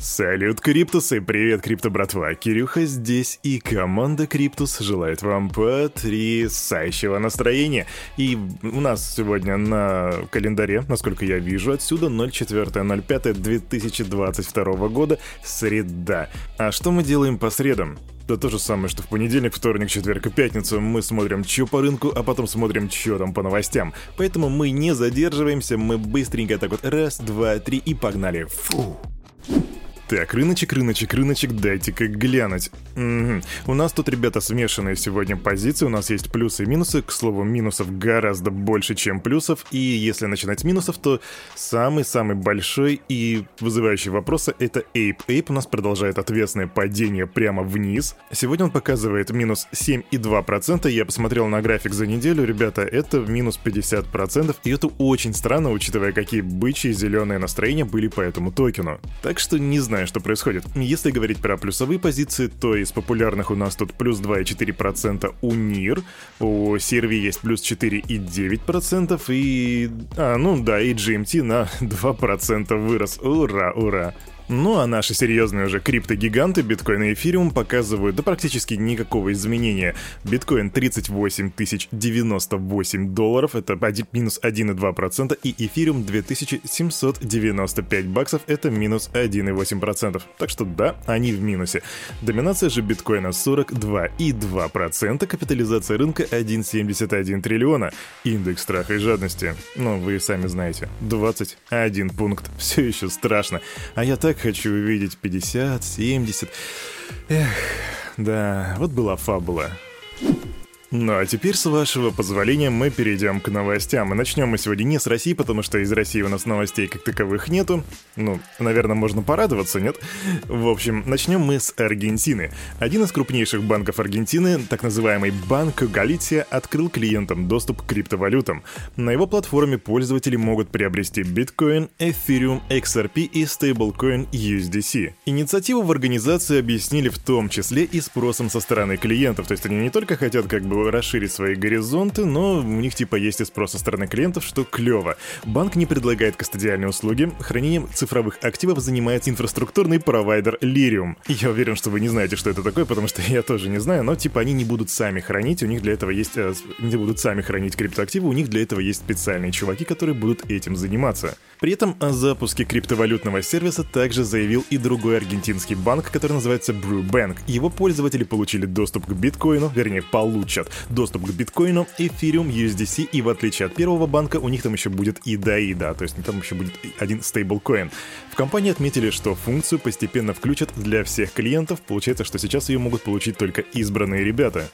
Салют, Криптусы! Привет, Крипто братва! Кирюха здесь, и команда Криптус желает вам потрясающего настроения. И у нас сегодня на календаре, насколько я вижу, отсюда 04.05.2022 года, среда. А что мы делаем по средам? Да то же самое, что в понедельник, вторник, четверг и пятницу мы смотрим чё по рынку, а потом смотрим чё там по новостям. Поэтому мы не задерживаемся, мы быстренько так вот раз, два, три и погнали. Фу. Так, рыночек, рыночек, рыночек, дайте-ка глянуть. Угу. У нас тут, ребята, смешанные сегодня позиции. У нас есть плюсы и минусы. К слову, минусов гораздо больше, чем плюсов. И если начинать с минусов, то самый-самый большой и вызывающий вопросы — это Ape. Ape у нас продолжает ответственное падение прямо вниз. Сегодня он показывает минус 7,2%. Я посмотрел на график за неделю, ребята, это минус 50%. И это очень странно, учитывая, какие бычьи зеленые настроения были по этому токену. Так что не знаю, знаю, что происходит. Если говорить про плюсовые позиции, то из популярных у нас тут плюс 2,4% у НИР, у Серви есть плюс 4,9% и... А, ну да, и GMT на 2% вырос. Ура, ура. Ну а наши серьезные уже криптогиганты биткоин и эфириум показывают да практически никакого изменения. Биткоин 38 тысяч 98 долларов, это 1, минус 1,2%, и эфириум 2795 баксов, это минус 1,8%. Так что да, они в минусе. Доминация же биткоина 42,2%, капитализация рынка 1,71 триллиона. Индекс страха и жадности, ну вы сами знаете, 21 пункт. Все еще страшно. А я так хочу увидеть 50, 70. Эх, да, вот была фабула. Ну а теперь, с вашего позволения, мы перейдем к новостям. И начнем мы сегодня не с России, потому что из России у нас новостей как таковых нету. Ну, наверное, можно порадоваться, нет? В общем, начнем мы с Аргентины. Один из крупнейших банков Аргентины, так называемый Банк Галития, открыл клиентам доступ к криптовалютам. На его платформе пользователи могут приобрести биткоин, эфириум, XRP и стейблкоин USDC. Инициативу в организации объяснили в том числе и спросом со стороны клиентов, то есть они не только хотят как бы расширить свои горизонты, но у них типа есть и спрос со стороны клиентов, что клево. Банк не предлагает кастодиальные услуги, хранением цифровых активов занимается инфраструктурный провайдер Lirium. Я уверен, что вы не знаете, что это такое, потому что я тоже не знаю, но типа они не будут сами хранить, у них для этого есть... Э, не будут сами хранить криптоактивы, у них для этого есть специальные чуваки, которые будут этим заниматься. При этом о запуске криптовалютного сервиса также заявил и другой аргентинский банк, который называется Bank. Его пользователи получили доступ к биткоину, вернее, получат доступ к биткоину, эфириум, USDC, и в отличие от первого банка, у них там еще будет и да, и да, то есть там еще будет один стейблкоин. В компании отметили, что функцию постепенно включат для всех клиентов, получается, что сейчас ее могут получить только избранные ребята.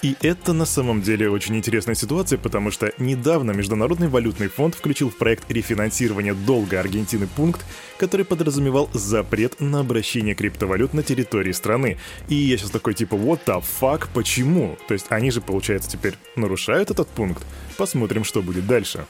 И это на самом деле очень интересная ситуация, потому что недавно Международный валютный фонд включил в проект рефинансирования долга Аргентины пункт, который подразумевал запрет на обращение криптовалют на территории страны. И я сейчас такой типа, what the fuck, почему? То есть они же, получается, теперь нарушают этот пункт? Посмотрим, что будет дальше.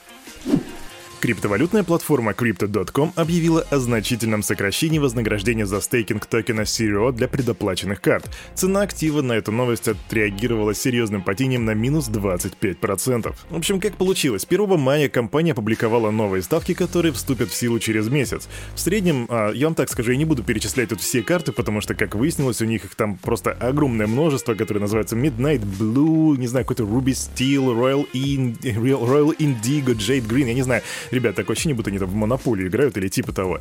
Криптовалютная платформа Crypto.com объявила о значительном сокращении вознаграждения за стейкинг токена CRO для предоплаченных карт. Цена актива на эту новость отреагировала серьезным падением на минус 25%. В общем, как получилось, 1 мая компания опубликовала новые ставки, которые вступят в силу через месяц. В среднем, а, я вам так скажу, я не буду перечислять тут все карты, потому что, как выяснилось, у них их там просто огромное множество, которые называются Midnight Blue, не знаю, какой-то Ruby Steel, Royal, In... Royal Indigo, Jade Green, я не знаю. Ребят, такое ощущение, будто они там в монополию играют или типа того.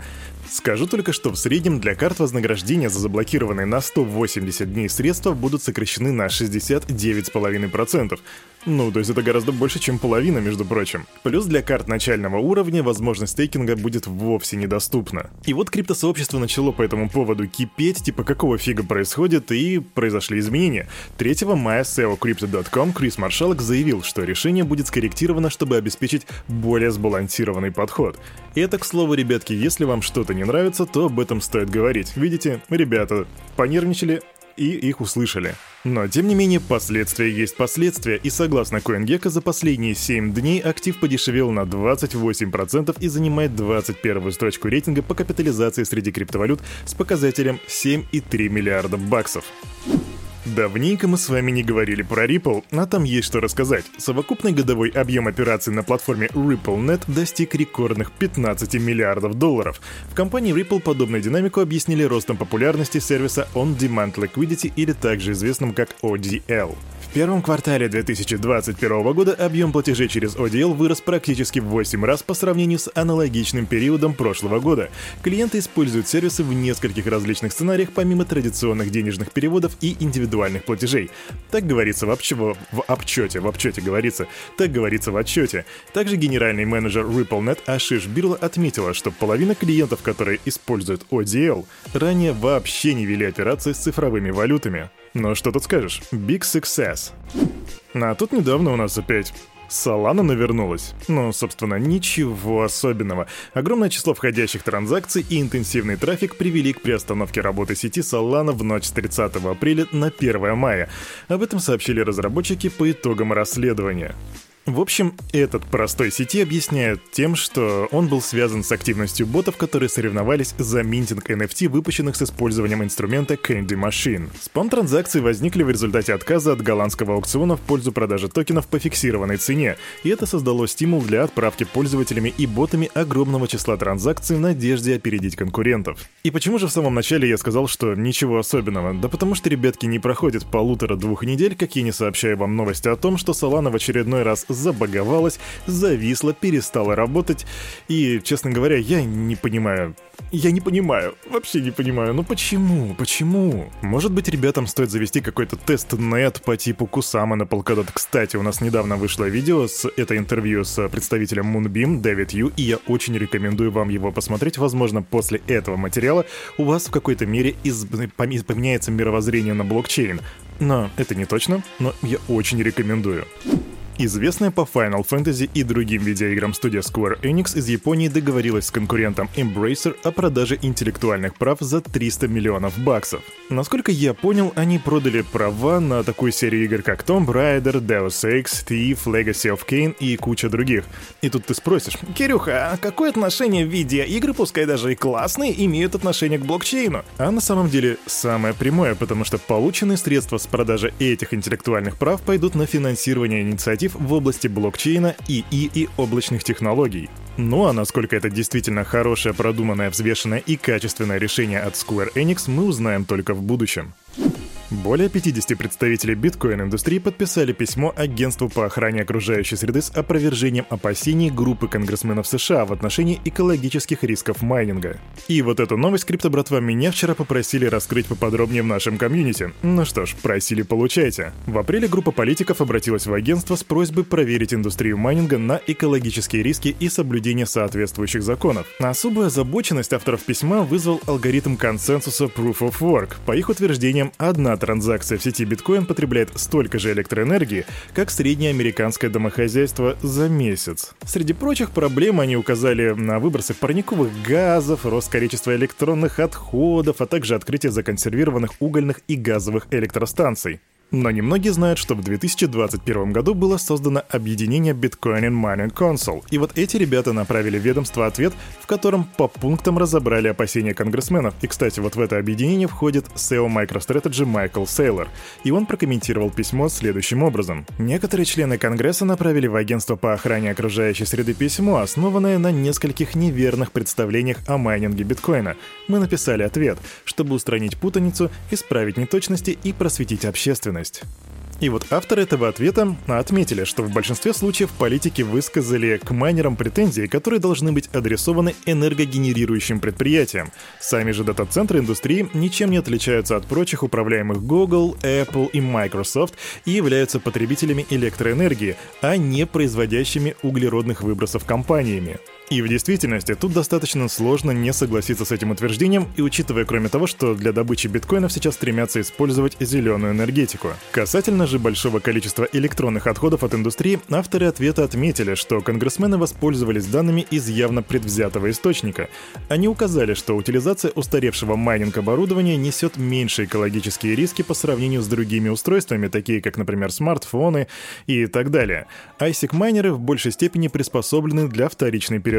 Скажу только, что в среднем для карт вознаграждения за заблокированные на 180 дней средства будут сокращены на 69,5%. Ну, то есть это гораздо больше, чем половина, между прочим. Плюс для карт начального уровня возможность стейкинга будет вовсе недоступна. И вот криптосообщество начало по этому поводу кипеть, типа какого фига происходит, и произошли изменения. 3 мая SEO Crypto.com Крис Маршалок заявил, что решение будет скорректировано, чтобы обеспечить более сбалансированный подход. И это, к слову, ребятки, если вам что-то не нравится, то об этом стоит говорить. Видите, ребята понервничали, и их услышали. Но, тем не менее, последствия есть последствия, и согласно CoinGecko, за последние 7 дней актив подешевел на 28% и занимает 21 строчку рейтинга по капитализации среди криптовалют с показателем 7,3 миллиарда баксов. Давненько мы с вами не говорили про Ripple, а там есть что рассказать. Совокупный годовой объем операций на платформе RippleNet достиг рекордных 15 миллиардов долларов. В компании Ripple подобную динамику объяснили ростом популярности сервиса On Demand Liquidity или также известным как ODL. Первом квартале 2021 года объем платежей через ODL вырос практически в 8 раз по сравнению с аналогичным периодом прошлого года. Клиенты используют сервисы в нескольких различных сценариях помимо традиционных денежных переводов и индивидуальных платежей. Так говорится в, обче... в обчете, в обчете говорится, так говорится в отчете. Также генеральный менеджер RippleNet Ашиш Бирла отметила, что половина клиентов, которые используют ODL, ранее вообще не вели операции с цифровыми валютами. Но что тут скажешь? Big success. А тут недавно у нас опять Solana навернулась. Ну, собственно, ничего особенного. Огромное число входящих транзакций и интенсивный трафик привели к приостановке работы сети Solana в ночь с 30 апреля на 1 мая. Об этом сообщили разработчики по итогам расследования. В общем, этот простой сети объясняют тем, что он был связан с активностью ботов, которые соревновались за минтинг NFT, выпущенных с использованием инструмента Candy Machine. Спам транзакции возникли в результате отказа от голландского аукциона в пользу продажи токенов по фиксированной цене, и это создало стимул для отправки пользователями и ботами огромного числа транзакций в надежде опередить конкурентов. И почему же в самом начале я сказал, что ничего особенного? Да потому что, ребятки, не проходит полутора-двух недель, как я не сообщаю вам новости о том, что Solana в очередной раз забаговалась, зависла, перестала работать. И, честно говоря, я не понимаю. Я не понимаю, вообще не понимаю, ну почему, почему? Может быть, ребятам стоит завести какой-то тест-нет по типу Кусама на Polkadot. Кстати, у нас недавно вышло видео с это интервью с представителем Moonbeam Дэвид Ю, и я очень рекомендую вам его посмотреть. Возможно, после этого материала у вас в какой-то мере из... поменяется мировоззрение на блокчейн. Но это не точно, но я очень рекомендую. Известная по Final Fantasy и другим видеоиграм студия Square Enix из Японии договорилась с конкурентом Embracer о продаже интеллектуальных прав за 300 миллионов баксов. Насколько я понял, они продали права на такую серию игр, как Tomb Raider, Deus Ex, Thief, Legacy of Kain и куча других. И тут ты спросишь, Кирюха, а какое отношение видеоигры, пускай даже и классные, имеют отношение к блокчейну? А на самом деле самое прямое, потому что полученные средства с продажи этих интеллектуальных прав пойдут на финансирование инициатив инициатив в области блокчейна, ИИ и облачных технологий. Ну а насколько это действительно хорошее, продуманное, взвешенное и качественное решение от Square Enix, мы узнаем только в будущем. Более 50 представителей биткоин-индустрии подписали письмо Агентству по охране окружающей среды с опровержением опасений группы конгрессменов США в отношении экологических рисков майнинга. И вот эту новость, крипто-братва, меня вчера попросили раскрыть поподробнее в нашем комьюнити. Ну что ж, просили получайте. В апреле группа политиков обратилась в агентство с просьбой проверить индустрию майнинга на экологические риски и соблюдение соответствующих законов. Особую озабоченность авторов письма вызвал алгоритм консенсуса Proof of Work. По их утверждениям, одна транзакция в сети биткоин потребляет столько же электроэнергии, как среднее американское домохозяйство за месяц. Среди прочих проблем они указали на выбросы парниковых газов, рост количества электронных отходов, а также открытие законсервированных угольных и газовых электростанций. Но немногие знают, что в 2021 году было создано объединение Bitcoin and Mining Council, и вот эти ребята направили ведомство ответ, в котором по пунктам разобрали опасения конгрессменов. И, кстати, вот в это объединение входит SEO MicroStrategy Майкл Сейлор, и он прокомментировал письмо следующим образом. Некоторые члены Конгресса направили в Агентство по охране окружающей среды письмо, основанное на нескольких неверных представлениях о майнинге биткоина. Мы написали ответ, чтобы устранить путаницу, исправить неточности и просветить общественность ответственность. И вот авторы этого ответа отметили, что в большинстве случаев политики высказали к майнерам претензии, которые должны быть адресованы энергогенерирующим предприятиям. Сами же дата-центры индустрии ничем не отличаются от прочих управляемых Google, Apple и Microsoft и являются потребителями электроэнергии, а не производящими углеродных выбросов компаниями. И в действительности тут достаточно сложно не согласиться с этим утверждением, и учитывая, кроме того, что для добычи биткоинов сейчас стремятся использовать зеленую энергетику. Касательно же большого количества электронных отходов от индустрии, авторы ответа отметили, что конгрессмены воспользовались данными из явно предвзятого источника. Они указали, что утилизация устаревшего майнинг-оборудования несет меньшие экологические риски по сравнению с другими устройствами, такие как, например, смартфоны и так далее. ISIC-майнеры в большей степени приспособлены для вторичной переработки,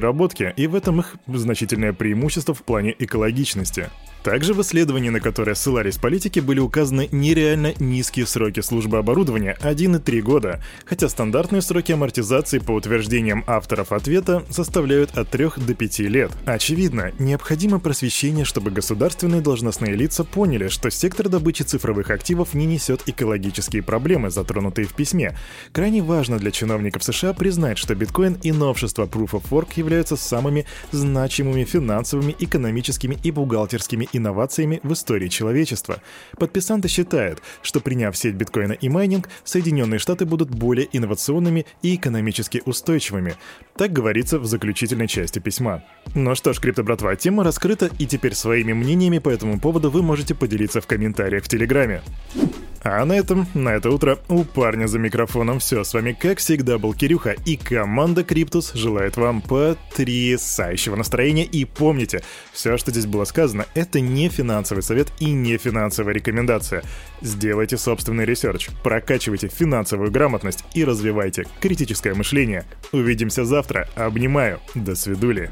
и в этом их значительное преимущество в плане экологичности. Также в исследовании, на которое ссылались политики, были указаны нереально низкие сроки службы оборудования — 1 и 3 года, хотя стандартные сроки амортизации по утверждениям авторов ответа составляют от 3 до 5 лет. Очевидно, необходимо просвещение, чтобы государственные должностные лица поняли, что сектор добычи цифровых активов не несет экологические проблемы, затронутые в письме. Крайне важно для чиновников США признать, что биткоин и новшество Proof of Work являются самыми значимыми финансовыми, экономическими и бухгалтерскими инновациями в истории человечества. Подписанты считают, что приняв сеть биткоина и майнинг, Соединенные Штаты будут более инновационными и экономически устойчивыми. Так говорится в заключительной части письма. Ну что ж, крипто-братва, тема раскрыта, и теперь своими мнениями по этому поводу вы можете поделиться в комментариях в Телеграме. А на этом, на это утро, у парня за микрофоном все. С вами, как всегда, был Кирюха, и команда Криптус желает вам потрясающего настроения. И помните, все, что здесь было сказано, это не финансовый совет и не финансовая рекомендация. Сделайте собственный research, прокачивайте финансовую грамотность и развивайте критическое мышление. Увидимся завтра. Обнимаю. До свидули.